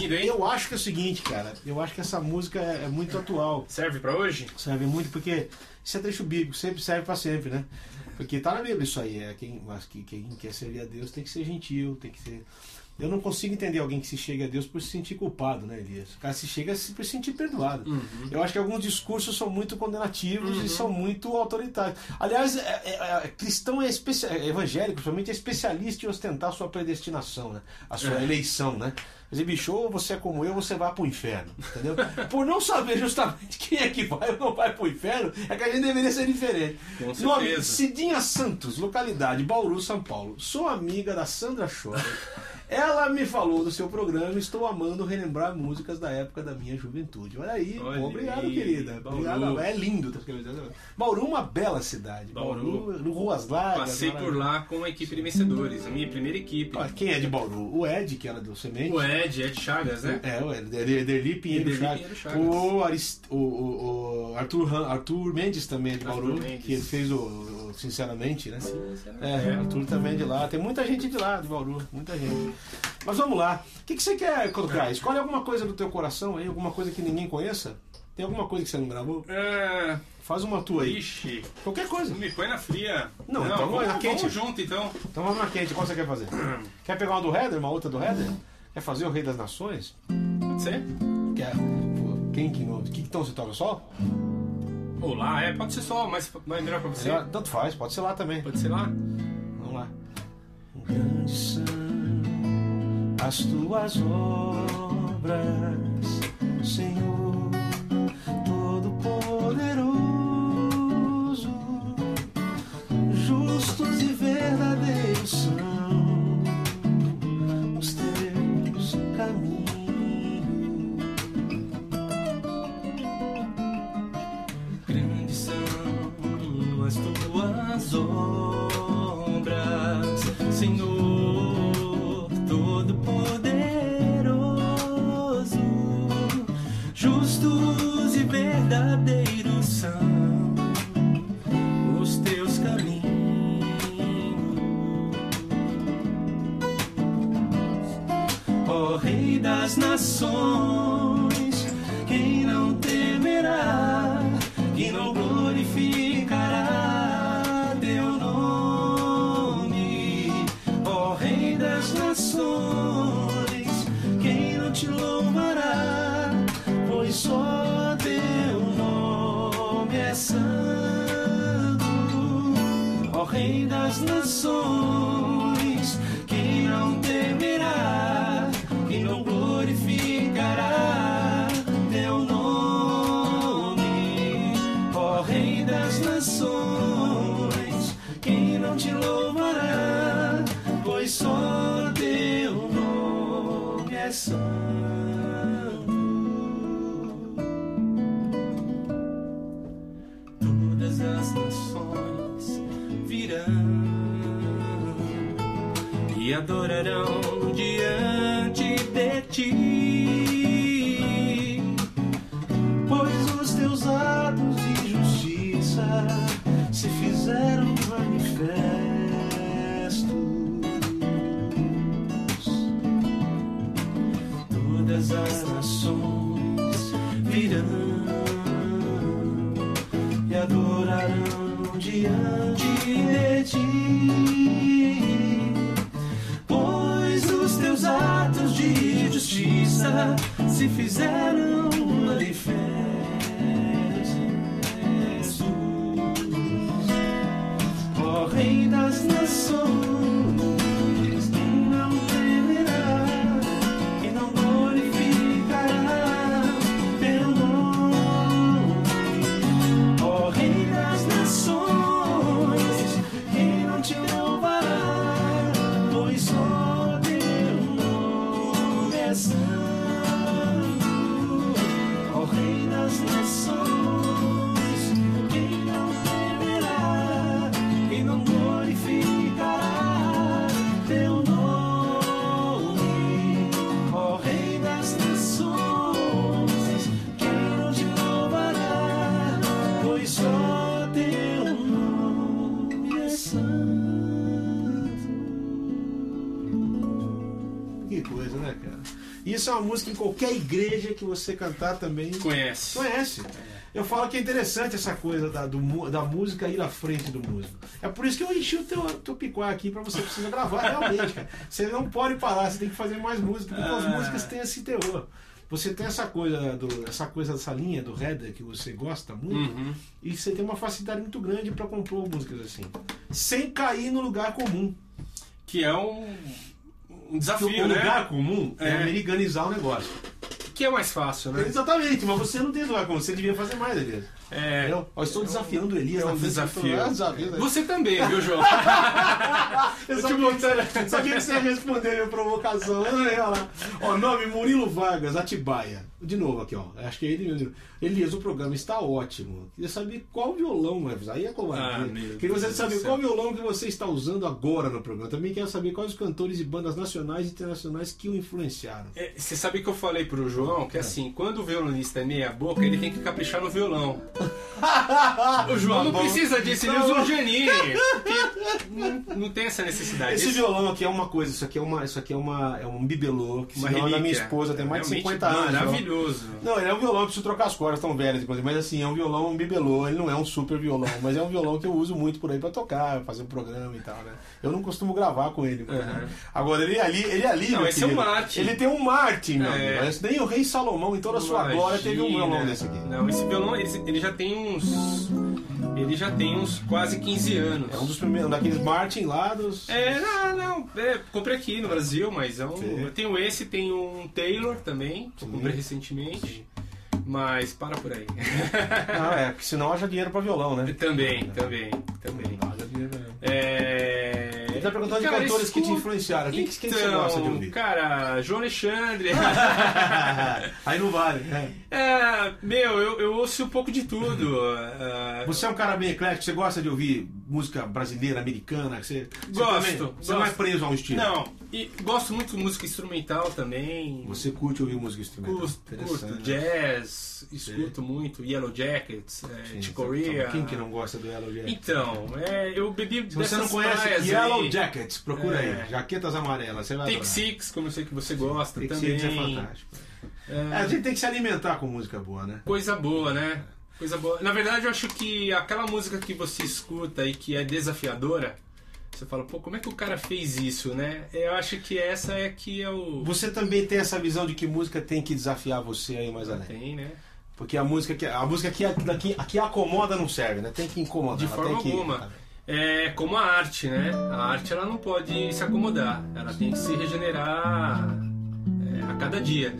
Lindo, hein? eu acho que é o seguinte, cara. Eu acho que essa música é, é muito atual. Serve pra hoje? Serve muito porque isso é trecho bíblico, sempre serve pra sempre, né? Porque tá na Bíblia isso aí. É quem, mas que, quem quer servir a Deus tem que ser gentil, tem que ser. Eu não consigo entender alguém que se chega a Deus por se sentir culpado, né, Elias? O cara se chega por se sentir perdoado. Uhum. Eu acho que alguns discursos são muito condenativos e são muito autoritários. Aliás, é- é- é- cristão é, especia- é evangélico, principalmente, é especialista em ostentar a sua predestinação, né? A sua É. eleição, né? Quer dizer, bicho, ou você é como eu, você vai pro inferno, entendeu? Por não saber justamente quem é que vai ou não vai pro inferno, é que a gente deveria ser diferente. Com Nome, certeza. Cidinha Santos, localidade Bauru, São Paulo. Sou amiga da Sandra Schroeder. Ela me falou do seu programa estou amando relembrar músicas da época da minha juventude. Olha aí, Olha pô, obrigado, aí, querida. Bauru. Obrigado, é lindo. tá. Bauru é uma bela cidade. Bauru. Bauru, no Ruas Largas. Passei por lá com a equipe de vencedores, a minha primeira equipe. Olha, quem é de Bauru? O Ed, que era do Semente. O Ed, Ed Chagas, né? É, o Ed- Ederli Pinheiro Ederli Chagas. Pinheiro Chagas. O, Arist- o, o- o Arthur, Arthur Mendes também é de Bauru, que ele fez o, Sinceramente, né? É. É, Arthur também é de lá. Tem muita gente de lá, de Bauru. Muita gente. Mas vamos lá. O que, que você quer colocar? Escolhe alguma coisa do teu coração aí, alguma coisa que ninguém conheça. Tem alguma coisa que você não gravou? É, Faz uma tua aí. Ixi, Qualquer coisa. me põe na fria. Não, então vamos, na quente. vamos junto então. Então vamos na quente. Qual você quer fazer? Quer pegar uma do Header, uma outra do Header? Quer fazer o Rei das Nações? Pode ser? Quer? Pô, Quem que não. Que então você toca só? Ou lá, é, pode ser só, mas mas melhor pra você. Tanto faz, pode ser lá também. Pode ser lá? Vamos lá. Grandes são as tuas obras, Senhor Todo-Poderoso. Justos e verdadeiros são Nações, quem não temerá, quem não glorificará teu nome, ó Rei das Nações, quem não te louvará, pois só teu nome é santo, ó Rei das Nações, quem não adorarão fizeram isso é uma música em qualquer igreja que você cantar também Conhece. conhece. Eu falo que é interessante essa coisa da, do da música ir à frente do músico. É por isso que eu enchi o teu, teu picuá aqui pra você precisar gravar realmente, cara. Você não pode parar, você tem que fazer mais música, porque as Ah. músicas têm esse teor. Você tem essa coisa, do, essa coisa dessa linha do header que você gosta muito, Uhum. e você tem uma facilidade muito grande pra compor músicas assim. Sem cair no lugar comum. Que é um, um desafio, o né? lugar comum é, É. americanizar o negócio. Que é mais fácil, né? Exatamente, mas você não tem lugar comum, você devia fazer mais, Elias. É, Entendeu? Ó, estou desafiando o Elias é um desafio. É desafio, né? Você também, viu, João? Eu sabia, que você, sabia que você ia responder a minha provocação. Olha lá. Ó, nome Murilo Vargas, Atibaia. De novo aqui, ó. Acho que é ele mesmo. Elias, o programa está ótimo. Queria saber qual violão, aí é Ah, covardia. meu Queria você saber qual violão que você está usando agora no programa. Também quero saber quais os cantores e bandas nacionais e internacionais que o influenciaram. É, Você sabe que eu falei pro João que assim, quando o violonista é meia boca, ele tem que caprichar no violão. O João não precisa disso, ele usa um porque Não, não tem essa necessidade. Esse Esse- violão aqui é uma coisa, isso aqui é uma, isso aqui é uma, é um bibelô, que uma se é da minha relíquia. esposa, tem mais de Realmente 50 anos. ó. Maravilhoso. Não, ele é um violão, eu preciso trocar as cordas, tão velhas, inclusive. Mas assim, é um violão, um bibelô, ele não é um super violão, mas é um violão que eu uso muito por aí pra tocar, fazer um programa e tal, né? Eu não costumo gravar com ele. Uhum. né? Agora, ele é ali, ele é ali, Não, esse é um querido. Martin. Ele tem um Martin, meu É. amigo. Nem o rei Salomão, em toda a sua Imagina. glória, teve um violão desse aqui. Não, esse violão ele, ele já tem uns. Ele já tem uns quase 15 anos. É um dos primeiros, daqueles Martin lá dos... É, não, não. É, comprei aqui no Brasil, mas é um, Sim. eu tenho esse, tenho um Taylor também, que eu comprei recentemente. Mas para por aí. Ah, é, porque senão haja dinheiro pra violão, né? também, também, também. Ele tá perguntando de Cara, cantores que te escuta- influenciaram. Quem, que- quem que você Então, gosta de ouvir? Cara, João Alexandre. Aí não vale, né? é, meu, eu, eu ouço um pouco de tudo. Você é um cara bem eclético, você gosta de ouvir música brasileira, americana? que Você, você Gosto, também- Você não é gosto. preso a um estilo? Não, e gosto muito de música instrumental também. Você curte ouvir música instrumental? Curto, curto jazz, escuto muito Yellow Jackets, é, Sim, Chick Corea. Quem que não gosta do Yellow Jackets? Então, é, eu bebi Se você não conhece Yellow aí. Jackets, procura É. aí. Jaquetas amarelas, você vai Take adorar. Six, como eu sei que você gosta Take também. Six é fantástico. É, É, a gente tem que se alimentar com música boa, né? Coisa boa, né? Coisa boa. Na verdade, eu acho que aquela música que você escuta e que é desafiadora, você fala, pô, como é que o cara fez isso, né? Eu acho que essa é que é o. Você também tem essa visão de que música tem que desafiar você aí mais além. Tem, né? Porque a música que, a música que, que, que acomoda não serve, né? Tem que incomodar. De forma tem que- alguma. É como a arte, né? A arte ela não pode se acomodar, ela tem que se regenerar é, a cada dia.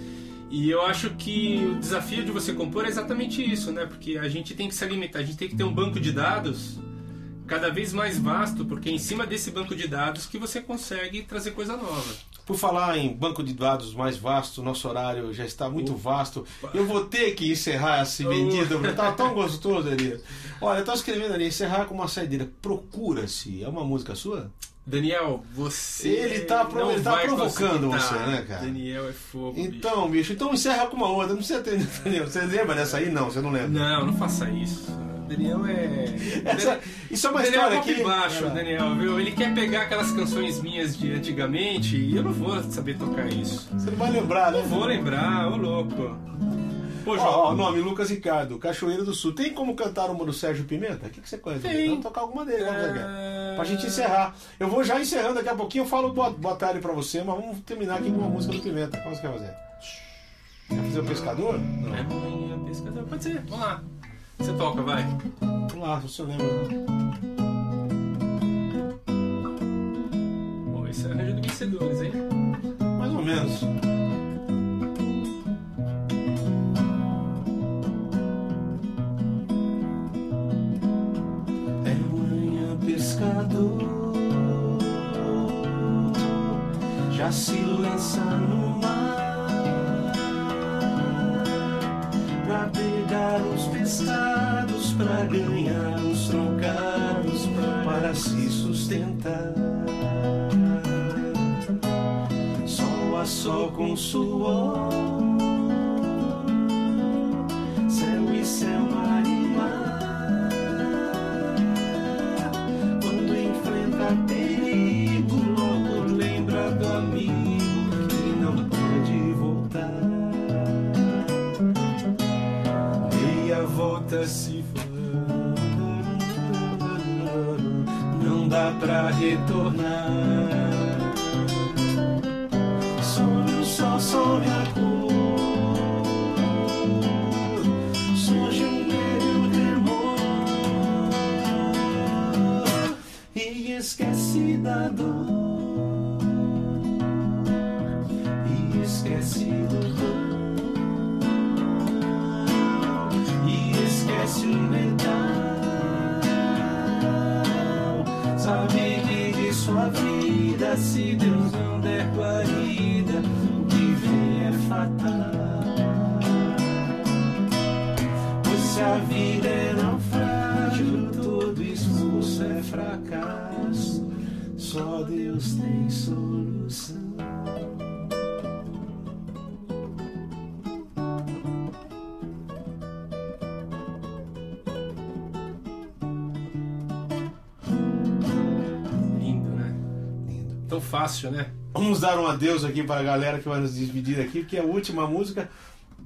E eu acho que o desafio de você compor é exatamente isso, né? Porque a gente tem que se alimentar, a gente tem que ter um banco de dados cada vez mais vasto, porque é em cima desse banco de dados que você consegue trazer coisa nova. Por falar em banco de dados mais vasto, nosso horário já está muito vasto. Eu vou ter que encerrar esse vendido. Tava tão gostoso ali. Olha, eu tô escrevendo ali, encerrar com uma saideira. Procura-se. É uma música sua? Daniel, você. Ele tá pro- ele tá provocando você, né, cara? Daniel é fogo. bicho. Então, bicho, então encerra com uma outra. Não precisa ter. Entendeu? Você lembra dessa aí? Não, você não lembra. Não, não faça isso. Daniel é. Essa- isso é uma Daniel história é que. baixo, É. Daniel, viu? Ele quer pegar aquelas canções minhas de antigamente e eu não vou saber tocar isso. Você não vai lembrar, né? Não vou lembrar, ô louco. Pô, João. ó, o nome, Lucas Ricardo, Cachoeiro do Sul. Tem como cantar uma do Sérgio Pimenta? O que, que você conhece? Tem. Vamos tocar alguma dele, vamos. É, Pra gente encerrar. Eu vou já encerrando daqui a pouquinho, eu falo boa, boa tarde pra você, mas vamos terminar aqui com uma música do Pimenta. Qual você quer fazer? Quer fazer o pescador? Não. É manhã, pescador. Pode ser, vamos lá. Você toca, vai. Vamos lá, se você lembra. Pô, esse é arranjo do vencedores, hein? Mais ou menos. Já se lança no mar Pra pegar os pescados Pra ganhar os trocados Para se sustentar. Sol a sol com suor pra retornar. Se Deus não der guarida, o que vem é fatal. Pois se a vida é naufrágio, todo esforço é fracasso. Só Deus tem solução. Fácil, né? Vamos dar um adeus aqui para a galera que vai nos despedir aqui, porque é a última música.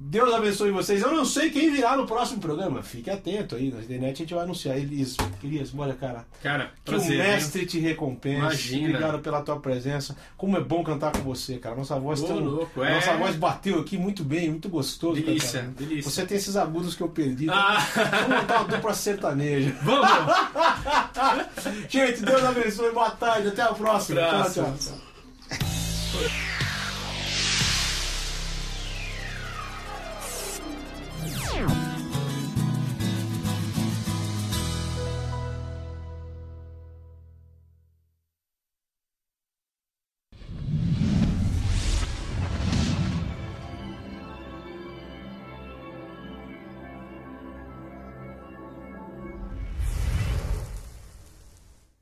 Deus abençoe vocês. Eu não sei quem virá no próximo programa. Fique atento aí. Na internet a gente vai anunciar. Elias, Elias, olha, cara. Cara, Que prazer. o mestre te recompense. Imagina. Obrigado pela tua presença. Como é bom cantar com você, cara. Nossa voz Ô, tão... louco, é. Nossa voz bateu aqui muito bem, muito gostoso. Delícia, cantar. delícia. Você tem esses agudos que eu perdi. Ah. Vamos montar uma dupla sertaneja. Vamos! Gente, Deus abençoe. Boa tarde. Até a próxima. Abraço. Tchau, tchau. Yeah.